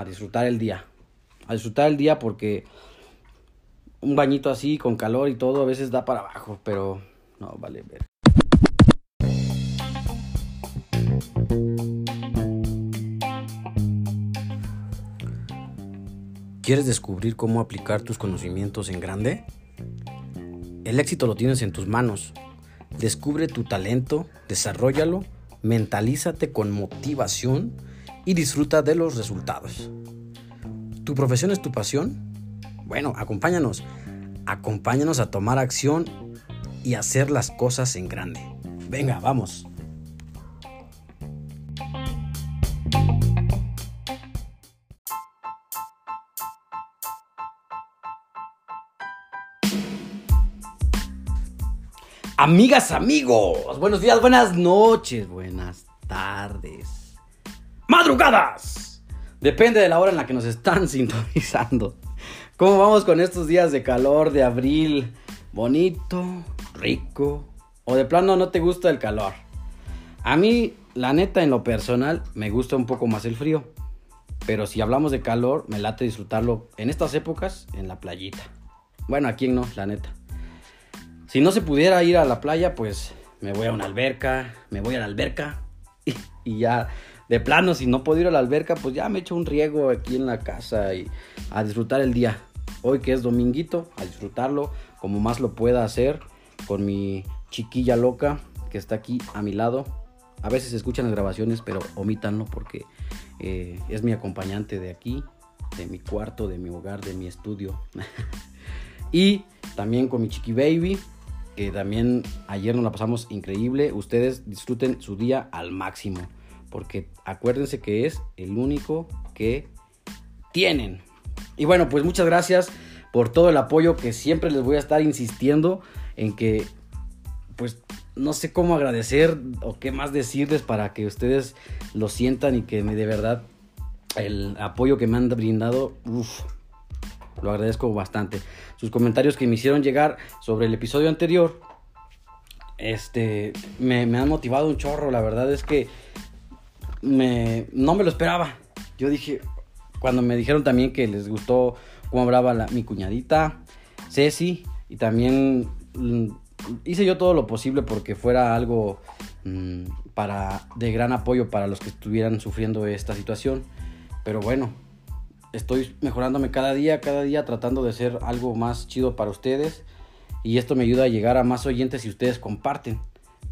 a disfrutar el día. A disfrutar el día porque un bañito así con calor y todo a veces da para abajo, pero no vale ver. ¿Quieres descubrir cómo aplicar tus conocimientos en grande? El éxito lo tienes en tus manos. Descubre tu talento, desarrollalo, mentalízate con motivación y disfruta de los resultados. ¿Tu profesión es tu pasión? Bueno, acompáñanos. Acompáñanos a tomar acción y hacer las cosas en grande. Venga, vamos. Amigas, amigos, buenos días, buenas noches, buenas tardes, madrugadas. Depende de la hora en la que nos están sintonizando. ¿Cómo vamos con estos días de calor de abril? Bonito, rico, o de plano no te gusta el calor. A mí, la neta, en lo personal, me gusta un poco más el frío. Pero si hablamos de calor, me late disfrutarlo en estas épocas en la playita. Bueno, aquí no, la neta. Si no se pudiera ir a la playa, pues me voy a una alberca, me voy a la alberca y, ya de plano, si no puedo ir a la alberca, pues ya me echo un riego aquí en la casa y a disfrutar el día. Hoy que es dominguito, a disfrutarlo como más lo pueda hacer con mi chiquilla loca que está aquí a mi lado. A veces escuchan las grabaciones, pero omítanlo porque eh, es mi acompañante de aquí, de mi cuarto, de mi hogar, de mi estudio. y también con mi chiqui baby, que también ayer nos la pasamos increíble. Ustedes disfruten su día al máximo, porque acuérdense que es el único que tienen. Y bueno, pues muchas gracias por todo el apoyo que siempre les voy a estar insistiendo en que, pues no sé cómo agradecer o qué más decirles para que ustedes lo sientan y que me de verdad el apoyo que me han brindado, uff, lo agradezco bastante. Sus comentarios que me hicieron llegar sobre el episodio anterior, este, me, han motivado un chorro. La verdad es que me, no me lo esperaba. Yo dije, cuando me dijeron también que les gustó cómo hablaba la, mi cuñadita, Ceci, y también mm, hice yo todo lo posible porque fuera algo mm, para de gran apoyo para los que estuvieran sufriendo esta situación. Pero bueno, estoy mejorándome cada día, cada día tratando de ser algo más chido para ustedes. Y esto me ayuda a llegar a más oyentes si ustedes comparten.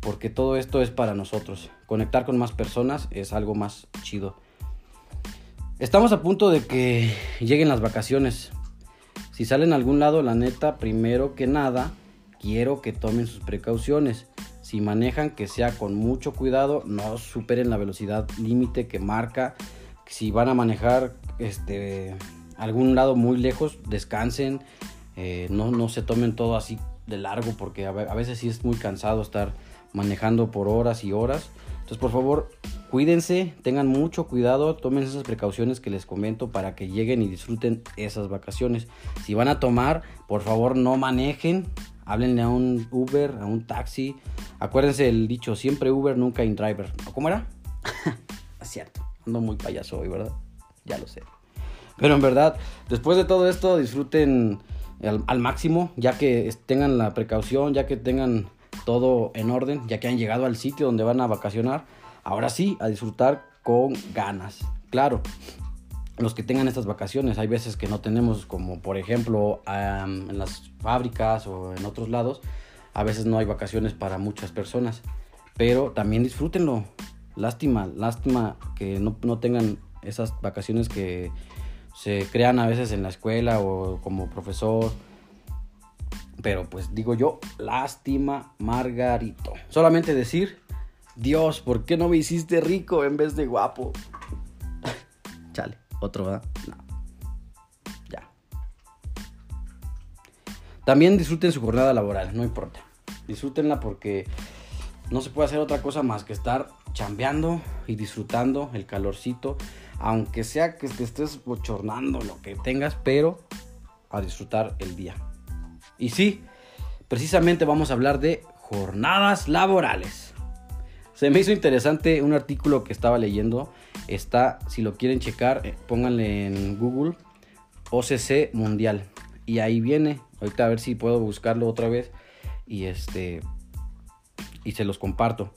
Porque todo esto es para nosotros. Conectar con más personas es algo más chido. Estamos a punto de que lleguen las vacaciones. Si salen a algún lado, la neta, primero que nada, quiero que tomen sus precauciones. Si manejan, que sea con mucho cuidado, no superen la velocidad límite que marca. Si van a manejar, este, algún lado muy lejos, descansen, eh, no, no se tomen todo así de largo porque a, veces sí es muy cansado estar manejando por horas y horas. Entonces, por favor, cuídense, tengan mucho cuidado, tomen esas precauciones que les comento para que lleguen y disfruten esas vacaciones. Si van a tomar, por favor, no manejen, háblenle a un Uber, a un taxi. Acuérdense el dicho, siempre Uber, nunca in driver. ¿Cómo era? cierto, ando muy payaso hoy, ¿verdad? Ya lo sé. Pero en verdad, después de todo esto, disfruten al, máximo, ya que tengan la precaución, ya que tengan todo en orden, ya que han llegado al sitio donde van a vacacionar. Ahora sí, a disfrutar con ganas. Claro, los que tengan estas vacaciones, hay veces que no tenemos, como por ejemplo en las fábricas o en otros lados, a veces no hay vacaciones para muchas personas, pero también disfrútenlo. Lástima, lástima que no, no tengan esas vacaciones que se crean a veces en la escuela o como profesor. Pero pues digo yo, lástima, Margarito. Solamente decir, Dios, ¿por qué no me hiciste rico en vez de guapo? Chale, otro, ¿verdad? Ya. También disfruten su jornada laboral, no importa. Disfrútenla porque no se puede hacer otra cosa más que estar chambeando y disfrutando el calorcito aunque sea que te estés bochornando lo que tengas, pero a disfrutar el día. Y sí, precisamente vamos a hablar de jornadas laborales. Se me hizo interesante un artículo que estaba leyendo. Está, si lo quieren checar, eh, pónganle en Google OCC Mundial. Y ahí viene. Ahorita a ver si puedo buscarlo otra vez. Y este. Y se los comparto.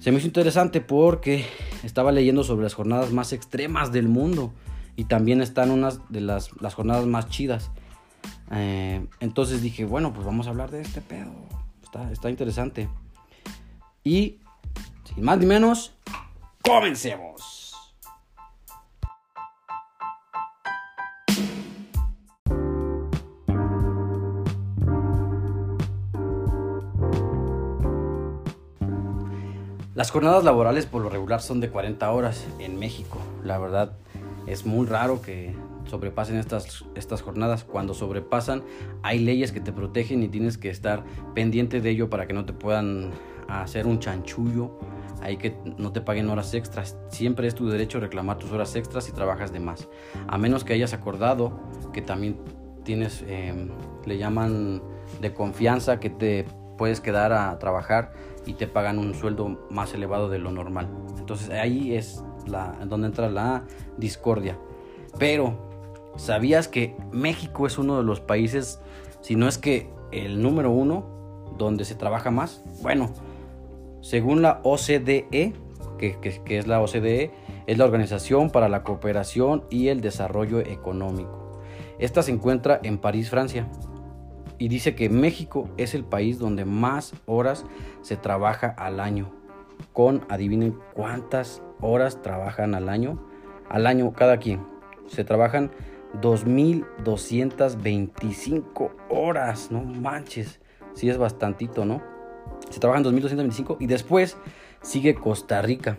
Se me hizo interesante porque estaba leyendo sobre las jornadas más extremas del mundo. Y también están unas de las, las jornadas más chidas. Eh, entonces dije, bueno, pues vamos a hablar de este pedo. Está, está interesante. Y sin más ni menos, comencemos. Las jornadas laborales por lo regular son de 40 horas en México. La verdad es muy raro que sobrepasen estas, estas jornadas. Cuando sobrepasan hay leyes que te protegen y tienes que estar pendiente de ello para que no te puedan hacer un chanchullo. Hay que no te paguen horas extras. Siempre es tu derecho reclamar tus horas extras si trabajas de más. A menos que hayas acordado que también tienes, em, le llaman de confianza, que te puedes quedar a trabajar y te pagan un sueldo más elevado de lo normal. Entonces ahí es la, donde entra la discordia. Pero, ¿sabías que México es uno de los países, si no es que el número uno, donde se trabaja más? Bueno, según la OCDE, que, es la OCDE, es la Organización para la Cooperación y el Desarrollo Económico. Esta se encuentra en París, Francia y dice que México es el país donde más horas se trabaja al año. Con, adivinen cuántas horas trabajan al año. Al año cada quien. Se trabajan 2.225 horas. No manches. Sí es bastantito, ¿no? Se trabajan 2.225 y después sigue Costa Rica.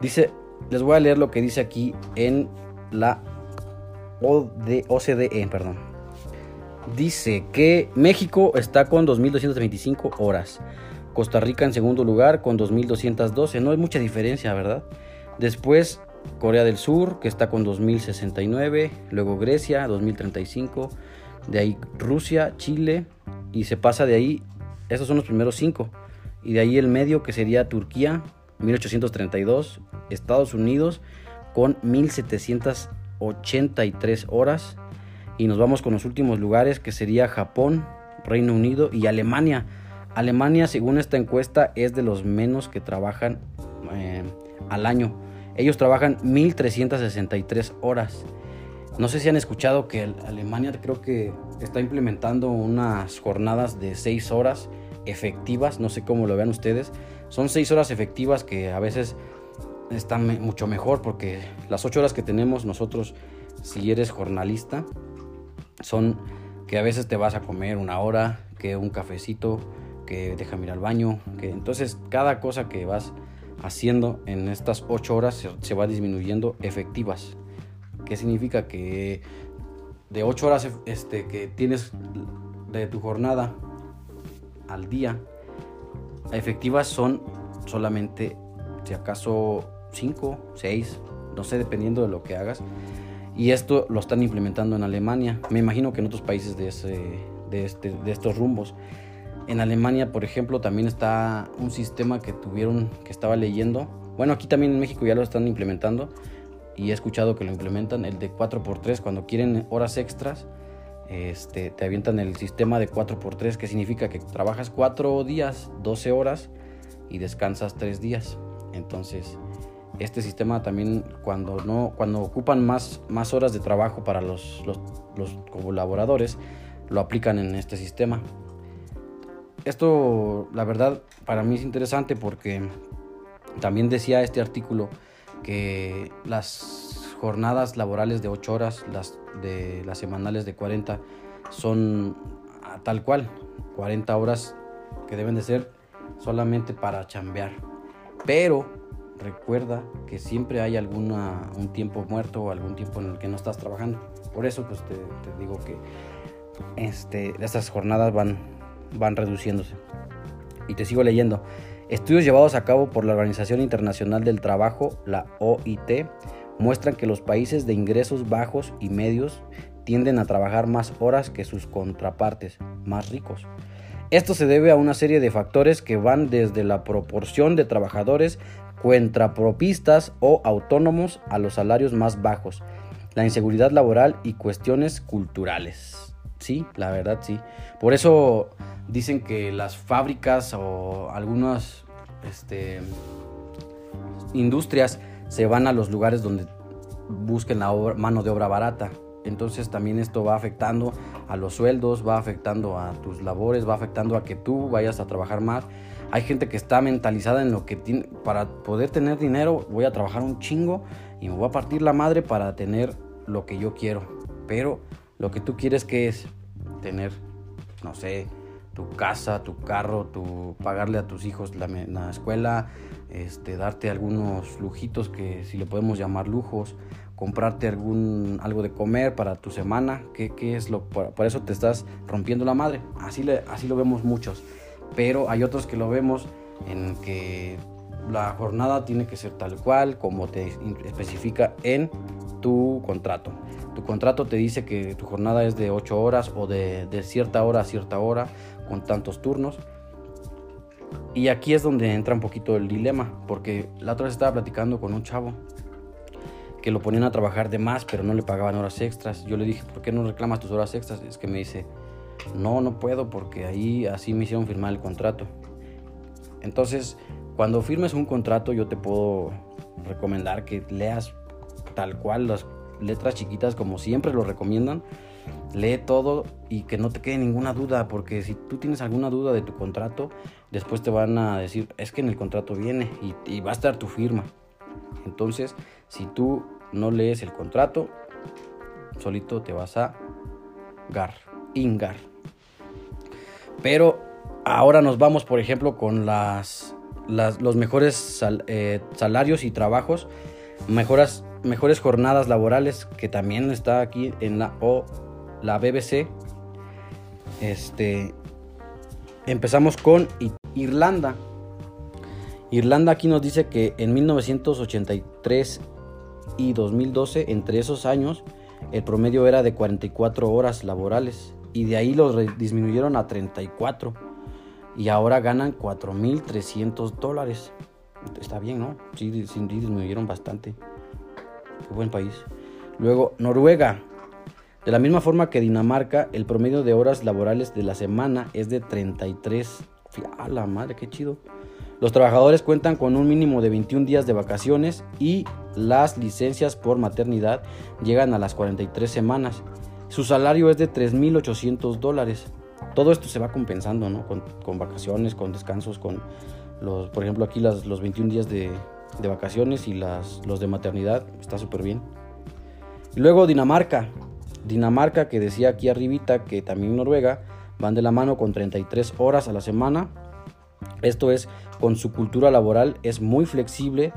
Dice, les voy a leer lo que dice aquí en la OCDE, perdón dice que México está con 2.225 horas. Costa Rica en segundo lugar con 2.212. No hay mucha diferencia, ¿verdad? Después Corea del Sur, que está con 2.069. Luego Grecia, 2.035. De ahí Rusia, Chile. Y se pasa de ahí. Esos son los primeros cinco. Y de ahí el medio, que sería Turquía, 1832. Estados Unidos con 1783 horas. Y nos vamos con los últimos lugares que sería Japón, Reino Unido y Alemania. Alemania, según esta encuesta, es de los menos que trabajan eh, al año. Ellos trabajan 1363 horas. No sé si han escuchado que Alemania creo que está implementando unas jornadas de 6 horas efectivas. No sé cómo lo vean ustedes. Son 6 horas efectivas que a veces están mucho mejor porque las 8 horas que tenemos nosotros, si eres jornalista, son que a veces te vas a comer una hora, que un cafecito, que déjame ir al baño, que entonces cada cosa que vas haciendo en estas ocho horas se, va disminuyendo efectivas. ¿Qué significa? Que de ocho horas este, que tienes de tu jornada al día, efectivas son solamente, si acaso, cinco, seis, no sé, dependiendo de lo que hagas. Y esto lo están implementando en Alemania. Me imagino que en otros países de, de, este, de estos rumbos. En Alemania, por ejemplo, también está un sistema que tuvieron, que estaba leyendo. Bueno, aquí también en México ya lo están implementando. Y he escuchado que lo implementan, el de 4x3. Cuando quieren horas extras, este, te avientan el sistema de 4x3, que significa que trabajas 4 días, 12 horas y descansas 3 días. Entonces, este sistema también cuando no cuando ocupan más, más horas de trabajo para los, los, colaboradores lo aplican en este sistema esto la verdad para mí es interesante porque también decía este artículo que las jornadas laborales de 8 horas las de las semanales de 40 son tal cual 40 horas que deben de ser solamente para chambear pero recuerda que siempre hay alguna, un tiempo muerto o algún tiempo en el que no estás trabajando. Por eso pues te, digo que este, estas jornadas van, van reduciéndose. Y te sigo leyendo. Estudios llevados a cabo por la Organización Internacional del Trabajo, la OIT, muestran que los países de ingresos bajos y medios tienden a trabajar más horas que sus contrapartes más ricos. Esto se debe a una serie de factores que van desde la proporción de trabajadores cuentapropistas o autónomos a los salarios más bajos, la inseguridad laboral y cuestiones culturales. Sí, la verdad sí. Por eso dicen que las fábricas o algunas este, industrias se van a los lugares donde busquen la mano de obra barata. Entonces también esto va afectando a los sueldos, va afectando a tus labores, va afectando a que tú vayas a trabajar más. Hay gente que está mentalizada en lo que tiene, para poder tener dinero voy a trabajar un chingo y me voy a partir la madre para tener lo que yo quiero. Pero lo que tú quieres que es tener, no sé, tu casa, tu carro, tu pagarle a tus hijos la, la escuela, este, darte algunos lujitos que si le podemos llamar lujos, comprarte algún, algo de comer para tu semana, ¿qué, es lo, por, eso te estás rompiendo la madre. Así, le, así lo vemos muchos, pero hay otros que lo vemos en que la jornada tiene que ser tal cual como te especifica en tu contrato. Tu contrato te dice que tu jornada es de 8 horas o de, de cierta hora a cierta hora con tantos turnos. Y aquí es donde entra un poquito el dilema, porque la otra vez estaba platicando con un chavo que lo ponían a trabajar de más, pero no le pagaban horas extras. Yo le dije, ¿por qué no reclamas tus horas extras? Es que me dice, no, no puedo porque ahí así me hicieron firmar el contrato. Entonces, cuando firmes un contrato, yo te puedo recomendar que leas tal cual las letras chiquitas como siempre lo recomiendan. Lee todo y que no te quede ninguna duda, porque si tú tienes alguna duda de tu contrato, después te van a decir, es que en el contrato viene y, va a estar tu firma. Entonces, si tú no lees el contrato, solito te vas a gar, ingar. Pero ahora nos vamos, por ejemplo, con las, los mejores eh, salarios y trabajos, mejoras, mejores jornadas laborales, que también está aquí en la, o, la BBC. Este, empezamos con Irlanda. Irlanda aquí nos dice que en 1983 y 2012, entre esos años, el promedio era de 44 horas laborales y de ahí lo disminuyeron a 34 y ahora ganan 4.300 dólares. Está bien, ¿no? Sí, disminuyeron bastante. Qué buen país. Luego, Noruega. De la misma forma que Dinamarca, el promedio de horas laborales de la semana es de 33. A la madre, qué chido. Los trabajadores cuentan con un mínimo de 21 días de vacaciones y las licencias por maternidad llegan a las 43 semanas. Su salario es de 3.800 dólares. Todo esto se va compensando, ¿no? Con, vacaciones, con descansos, con los, por ejemplo, aquí los 21 días de, vacaciones y las, los de maternidad. Está súper bien. luego Dinamarca. Dinamarca, que decía aquí arribita que también Noruega, van de la mano con 33 horas a la semana esto es, con su cultura laboral es muy flexible,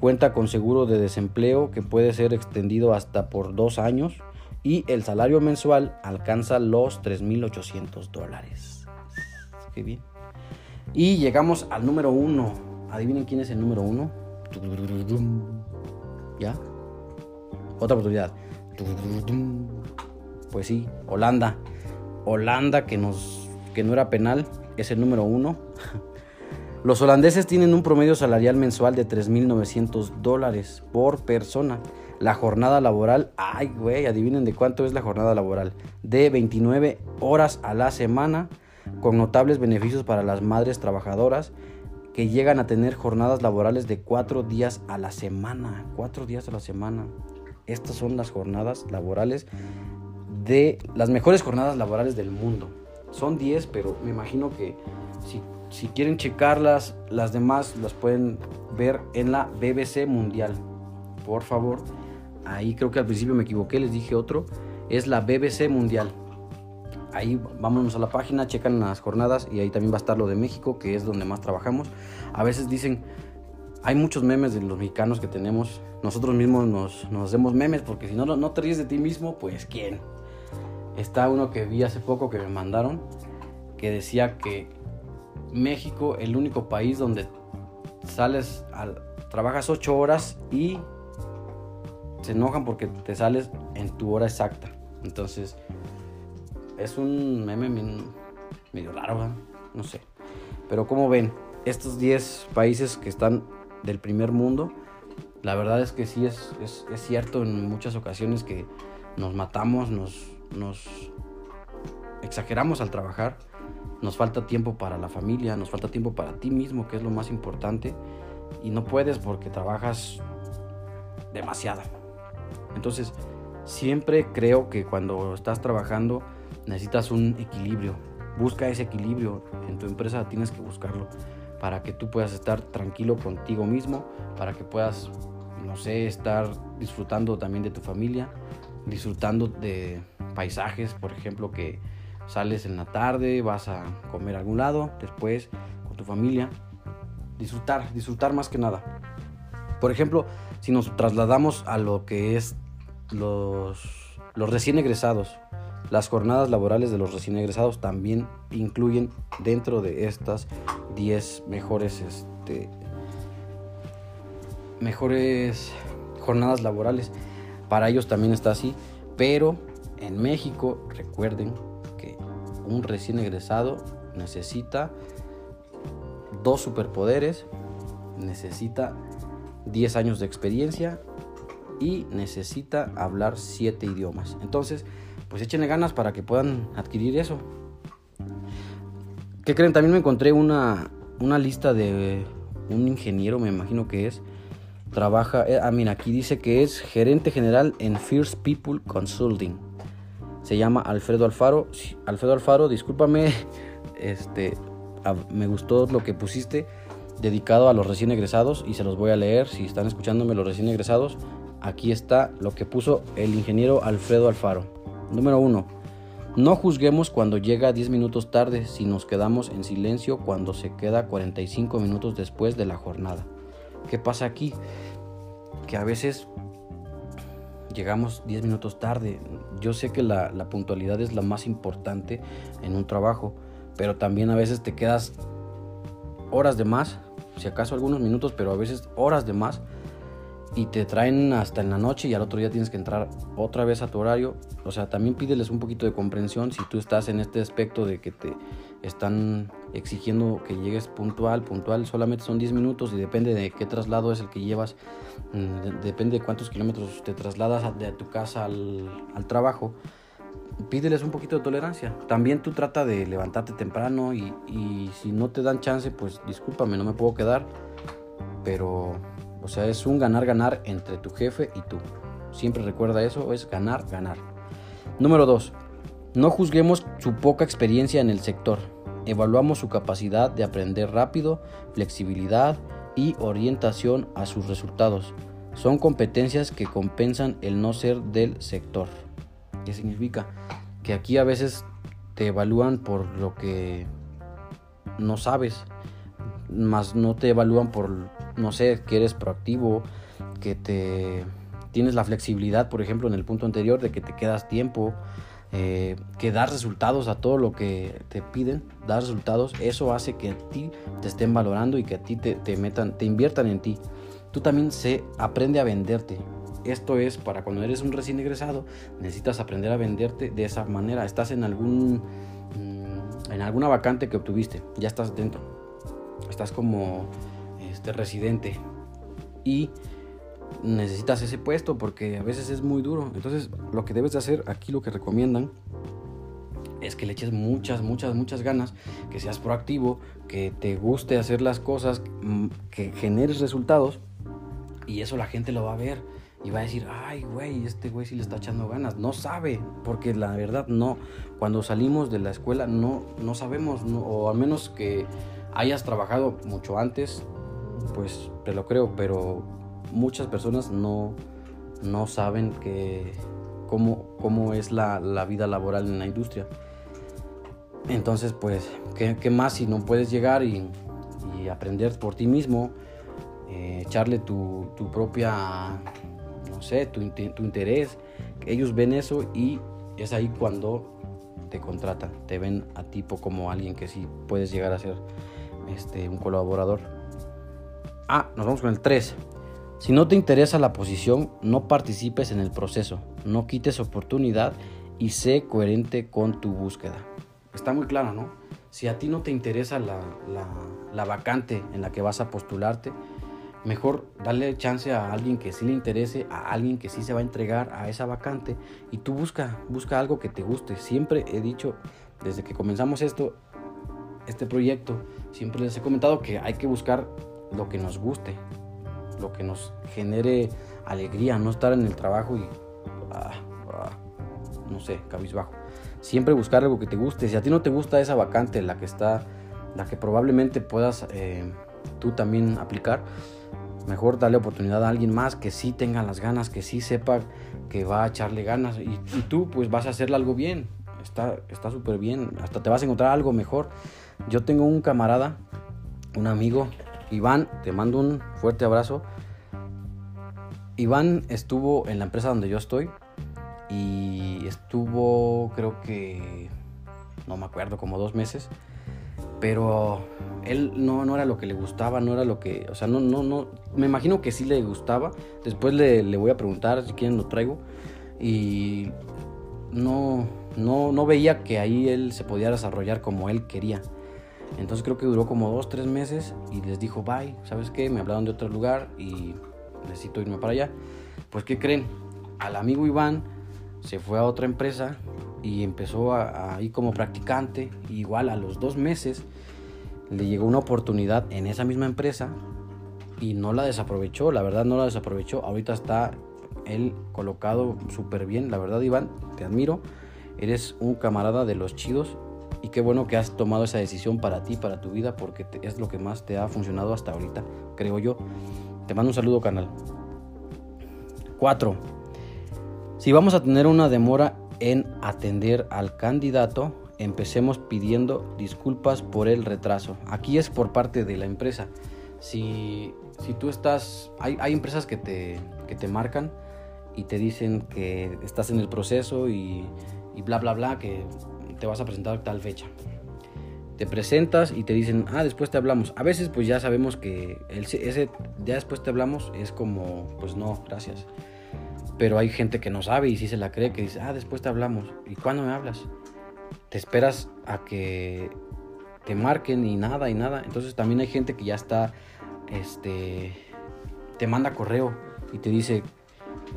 cuenta con seguro de desempleo que puede ser extendido hasta por dos años y el salario mensual alcanza los 3.800 dólares. Qué bien. Y llegamos al número uno. Adivinen quién es el número uno. ¿Ya? Otra oportunidad. Pues sí, Holanda. Holanda que nos que no era penal, es el número uno. Los holandeses tienen un promedio salarial mensual de 3.900 dólares por persona. La jornada laboral, ay güey, adivinen de cuánto es la jornada laboral. De 29 horas a la semana, con notables beneficios para las madres trabajadoras que llegan a tener jornadas laborales de 4 días a la semana. 4 días a la semana. Estas son las jornadas laborales de las mejores jornadas laborales del mundo. Son 10, pero me imagino que si si quieren checarlas, las demás las pueden ver en la BBC Mundial. Por favor. Ahí creo que al principio me equivoqué, les dije otro. Es la BBC Mundial. Ahí vámonos a la página, checan las jornadas y ahí también va a estar lo de México, que es donde más trabajamos. A veces dicen, hay muchos memes de los mexicanos que tenemos. Nosotros mismos nos, nos hacemos memes porque si no, no te ríes de ti mismo, pues ¿quién? Está uno que vi hace poco que me mandaron que decía que México el único país donde sales, al, trabajas 8 horas y se enojan porque te sales en tu hora exacta. Entonces, es un meme medio raro, no sé. Pero como ven, estos 10 países que están del primer mundo, la verdad es que sí es, es, es cierto en muchas ocasiones que nos matamos, nos, nos exageramos al trabajar, nos falta tiempo para la familia, nos falta tiempo para ti mismo, que es lo más importante, y no puedes porque trabajas demasiado. Entonces, siempre creo que cuando estás trabajando necesitas un equilibrio. Busca ese equilibrio. En tu empresa tienes que buscarlo para que tú puedas estar tranquilo contigo mismo, para que puedas, no sé, estar disfrutando también de tu familia, disfrutando de paisajes, por ejemplo, que sales en la tarde, vas a comer a algún lado, después con tu familia, disfrutar, disfrutar más que nada. Por ejemplo, si nos trasladamos a lo que es los, los recién egresados, las jornadas laborales de los recién egresados también incluyen dentro de estas 10 mejores, este, mejores jornadas laborales. Para ellos también está así, pero en México recuerden que un recién egresado necesita dos superpoderes, necesita 10 años de experiencia y necesita hablar 7 idiomas. Entonces, pues échenle ganas para que puedan adquirir eso. ¿Qué creen? También me encontré una, una lista de un ingeniero, me imagino que es. Trabaja, eh, ah, mira, aquí dice que es gerente general en First People Consulting. Se llama Alfredo Alfaro. Alfredo Alfaro, discúlpame, este, me gustó lo que pusiste dedicado a los recién egresados y se los voy a leer si están escuchándome los recién egresados. Aquí está lo que puso el ingeniero Alfredo Alfaro. Número 1. No juzguemos cuando llega 10 minutos tarde si nos quedamos en silencio cuando se queda 45 minutos después de la jornada. ¿Qué pasa aquí? Que a veces llegamos 10 minutos tarde. Yo sé que la, la, puntualidad es la más importante en un trabajo, pero también a veces te quedas horas de más, si acaso algunos minutos, pero a veces horas de más y te traen hasta en la noche y al otro día tienes que entrar otra vez a tu horario. O sea, también pídeles un poquito de comprensión si tú estás en este aspecto de que te están exigiendo que llegues puntual, puntual, solamente son 10 minutos y depende de qué traslado es el que llevas, mm, depende de cuántos kilómetros te trasladas de tu casa al, al trabajo. Pídeles un poquito de tolerancia. También tú trata de levantarte temprano y, y si no te dan chance, pues discúlpame, no me puedo quedar. Pero o sea, es un ganar-ganar entre tu jefe y tú. Siempre recuerda eso, es ganar, ganar. Número 2. No juzguemos su poca experiencia en el sector. Evaluamos su capacidad de aprender rápido, flexibilidad y orientación a sus resultados. Son competencias que compensan el no ser del sector. ¿Qué significa? Que aquí a veces te evalúan por lo que no sabes, más no te evalúan por no sé, que eres proactivo, que te tienes la flexibilidad, por ejemplo, en el punto anterior, de que te quedas tiempo, eh, que das resultados a todo lo que te piden, das resultados, eso hace que a ti te estén valorando y que a ti te, te metan, te inviertan en ti. Tú también se aprende a venderte. Esto es para cuando eres un recién egresado, necesitas aprender a venderte de esa manera. Estás en algún mm, en alguna vacante que obtuviste, ya estás dentro. Estás como residente y necesitas ese puesto porque a veces es muy duro. Entonces, lo que debes de hacer aquí, lo que recomiendan, es que le eches muchas, muchas, muchas ganas, que seas proactivo, que te guste hacer las cosas, mm, que generes resultados y eso la gente lo va a ver y va a decir, ay, güey, este güey sí le está echando ganas. No sabe, porque la verdad no. Cuando salimos de la escuela no, no sabemos, o al menos que hayas trabajado mucho antes, pues te lo creo, pero muchas personas no, no saben que, cómo, cómo es la, la, vida laboral en la industria. Entonces, pues, ¿qué, qué más si no puedes llegar y, aprender por ti mismo, eh, echarle tu, tu, propia, no sé, tu, tu interés? Ellos ven eso y es ahí cuando te contratan, te ven a tipo como alguien que sí puedes llegar a ser este, un colaborador. Ah, nos vamos con el 3. Si no te interesa la posición, no participes en el proceso, no quites oportunidad y sé coherente con tu búsqueda. Está muy claro, ¿no? Si a ti no te interesa la, la, vacante en la que vas a postularte, mejor darle chance a alguien que sí le interese, a alguien que sí se va a entregar a esa vacante y tú busca, busca algo que te guste. Siempre he dicho, desde que comenzamos esto, este proyecto, siempre les he comentado que hay que buscar lo que nos guste, lo que nos genere alegría, no estar en el trabajo y, ah, ah, no sé, cabizbajo. Siempre buscar algo que te guste. Si a ti no te gusta esa vacante, la que está, la que probablemente puedas eh, tú también aplicar, mejor darle oportunidad a alguien más que sí tenga las ganas, que sí sepa que va a echarle ganas y, tú pues vas a hacerle algo bien. Está súper bien, hasta te vas a encontrar algo mejor. Yo tengo un camarada, un amigo, Iván, te mando un fuerte abrazo. Iván estuvo en la empresa donde yo estoy y estuvo creo que, no me acuerdo, como dos meses. Pero él no, no era lo que le gustaba, no era lo que, o sea, no, no, no, me imagino que sí le gustaba. Después le, le voy a preguntar si quieren lo traigo. Y no, no, no veía que ahí él se podía desarrollar como él quería. Entonces creo que duró como dos, tres meses y les dijo, bye, ¿sabes qué? Me hablaron de otro lugar y necesito irme para allá. Pues ¿qué creen? Al amigo Iván se fue a otra empresa y empezó ahí como practicante. igual a los dos meses le llegó una oportunidad en esa misma empresa y no la desaprovechó, la verdad no la desaprovechó. Ahorita está él colocado súper bien, la verdad Iván, te admiro. Eres un camarada de los chidos y qué bueno que has tomado esa decisión para ti, para tu vida, porque es lo que más te ha funcionado hasta ahorita, creo yo. Te mando un saludo, canal. 4. Si vamos a tener una demora en atender al candidato, empecemos pidiendo disculpas por el retraso. Aquí es por parte de la empresa. Si, si tú estás, hay, hay empresas que te, que te marcan y te dicen que estás en el proceso y, y bla, bla, bla, que te vas a presentar tal fecha. Te presentas y te dicen, ah, después te hablamos. A veces pues ya sabemos que el, ese ya después te hablamos es como, pues no, gracias. Pero hay gente que no sabe y si se la cree, que dice, ah, después te hablamos. ¿Y cuándo me hablas? Te esperas a que te marquen y nada y nada. Entonces también hay gente que ya está, este, te manda correo y te dice,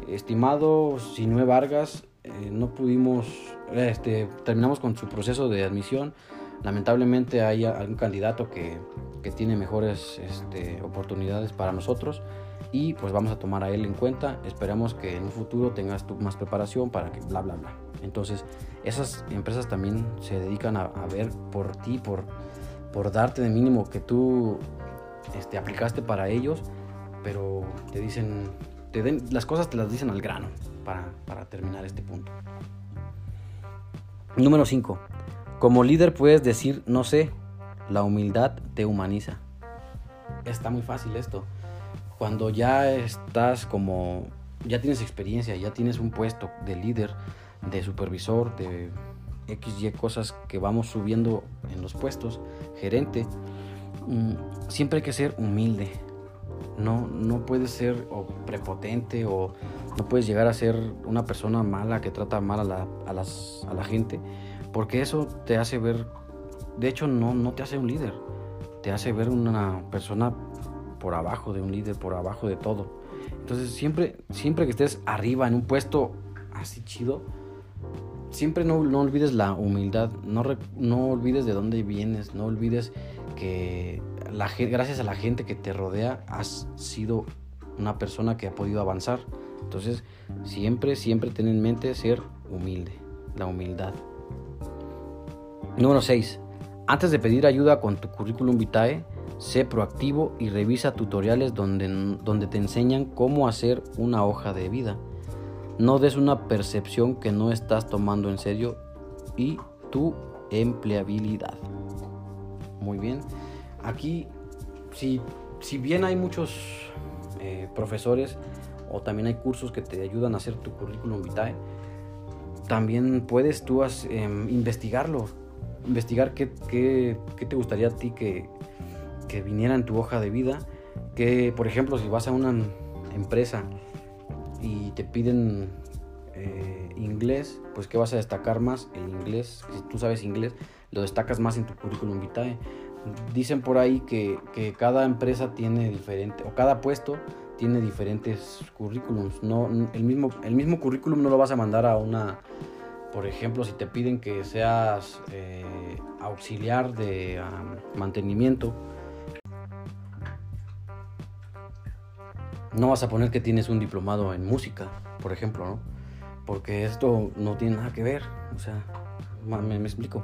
estimado Sinue Vargas, eh, no pudimos, este, terminamos con su proceso de admisión. Lamentablemente hay algún candidato que, que tiene mejores este, oportunidades para nosotros y pues vamos a tomar a él en cuenta. Esperamos que en un futuro tengas tú más preparación para que bla, bla, bla. Entonces, esas empresas también se dedican a, ver por ti, por, por darte de mínimo que tú este, aplicaste para ellos, pero te dicen, te den, las cosas te las dicen al grano para, terminar este punto. Número 5. Como líder puedes decir no sé, la humildad te humaniza. Está muy fácil esto. Cuando ya estás como, ya tienes experiencia, ya tienes un puesto de líder, de supervisor, de XY cosas que vamos subiendo en los puestos, gerente, mm, siempre hay que ser humilde. No, no puedes ser prepotente o no puedes llegar a ser una persona mala que trata mal a la, a las, a la gente, porque eso te hace ver, de hecho no, no te hace un líder, te hace ver una persona por abajo de un líder, por abajo de todo. Entonces siempre, siempre que estés arriba en un puesto así chido, siempre no, no olvides la humildad, no, no olvides de dónde vienes, no olvides que gracias a la gente que te rodea has sido una persona que ha podido avanzar. Entonces, siempre, siempre ten en mente ser humilde, la humildad. Número 6. Antes de pedir ayuda con tu currículum vitae, sé proactivo y revisa tutoriales donde, donde te enseñan cómo hacer una hoja de vida. No des una percepción que no estás tomando en serio y tu empleabilidad. Muy bien. Aquí, si, si bien hay muchos eh, profesores o también hay cursos que te ayudan a hacer tu currículum vitae. También puedes tú em, investigarlo, investigar qué, qué, qué, te gustaría a ti que, que, viniera en tu hoja de vida. Que, por ejemplo, si vas a una empresa y te piden eh, inglés, pues que vas a destacar más el inglés. Si tú sabes inglés, lo destacas más en tu currículum vitae. Dicen por ahí que, que cada empresa tiene diferente, o cada puesto tiene diferentes currículums. No, el, mismo, el mismo currículum no lo vas a mandar a una, por ejemplo, si te piden que seas eh, auxiliar de mantenimiento, no vas a poner que tienes un diplomado en música, por ejemplo, ¿no? Porque esto no tiene nada que ver, o sea, me, me explico.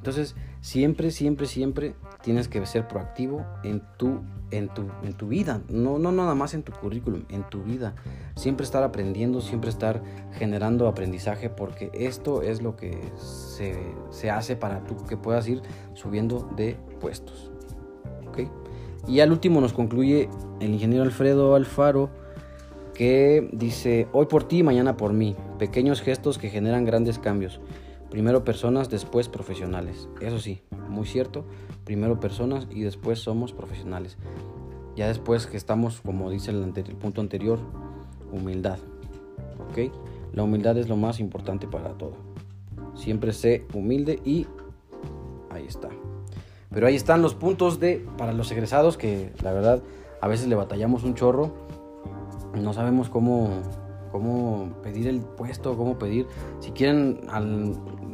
Entonces, siempre, siempre, siempre tienes que ser proactivo en tu, en tu, en tu vida, no, no nada más en tu currículum, en tu vida. Siempre estar aprendiendo, siempre estar generando aprendizaje, porque esto es lo que se, se hace para tú que puedas ir subiendo de puestos. Y al último nos concluye el ingeniero Alfredo Alfaro que dice, hoy por ti, mañana por mí, pequeños gestos que generan grandes cambios. Primero personas, después profesionales. Eso sí, muy cierto, primero personas y después somos profesionales. Ya después que estamos, como dice el, el punto anterior, humildad. ¿Ok? La humildad es lo más importante para todo. Siempre sé humilde y ahí está. Pero ahí están los puntos de para los egresados que la verdad a veces le batallamos un chorro. No sabemos cómo, cómo pedir el puesto, cómo pedir. Si quieren, a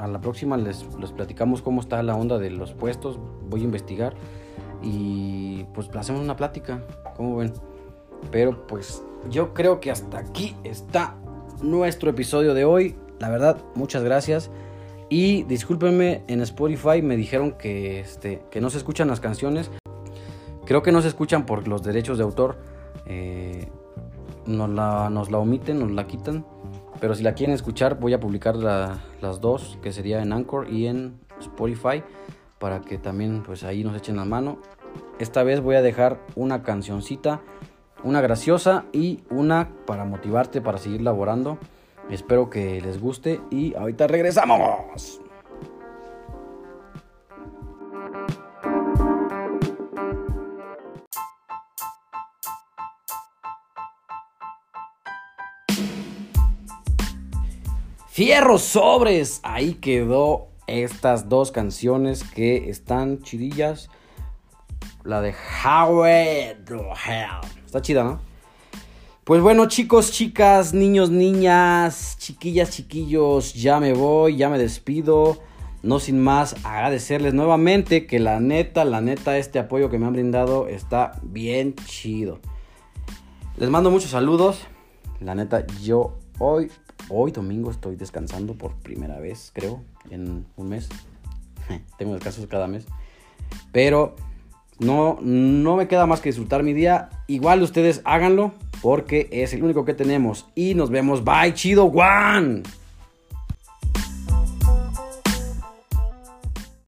la próxima les, les, platicamos cómo está la onda de los puestos. Voy a investigar y pues hacemos una plática, como ven. Pero pues yo creo que hasta aquí está nuestro episodio de hoy. La verdad, muchas gracias. Y discúlpenme, en Spotify me dijeron que, este, que no se escuchan las canciones. Creo que no se escuchan por los derechos de autor. Eh, nos, la, nos la omiten, nos la quitan. Pero si la quieren escuchar, voy a publicar las dos, que sería en Anchor y en Spotify, para que también pues ahí nos echen la mano. Esta vez voy a dejar una cancioncita, una graciosa y una para motivarte para seguir laborando. Espero que les guste y ahorita regresamos. Fierros sobres. Ahí quedó estas dos canciones que están chidillas. La de Howard Está chida, ¿no? Pues bueno, chicos, chicas, niños, niñas, chiquillas, chiquillos, ya me voy, ya me despido. No sin más agradecerles nuevamente que la neta, la neta, este apoyo que me han brindado está bien chido. Les mando muchos saludos. La neta, yo hoy, hoy domingo estoy descansando por primera vez, creo, en un mes. Tengo descansos cada mes. Pero no, no me queda más que disfrutar mi día. Igual ustedes háganlo porque es el único que tenemos. Y nos vemos. Bye, chido, Juan.